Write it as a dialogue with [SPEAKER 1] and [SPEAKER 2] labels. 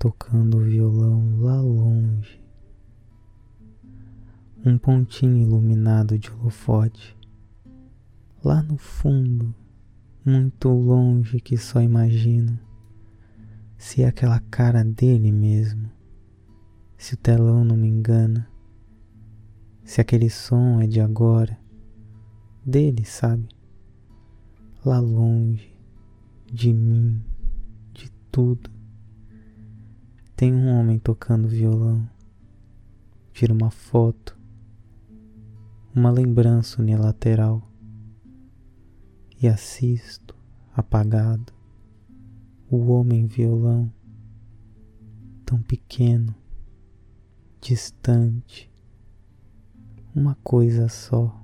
[SPEAKER 1] tocando o violão lá longe. Um pontinho iluminado de holofote. Lá no fundo, muito longe que só imagino se é aquela cara dele mesmo, se o telão não me engana, se aquele som é de agora, dele, sabe? Lá longe, de mim, de tudo. Tem um homem tocando violão. Tira uma foto. Uma lembrança unilateral. E assisto, apagado, o homem violão, tão pequeno, distante, uma coisa só.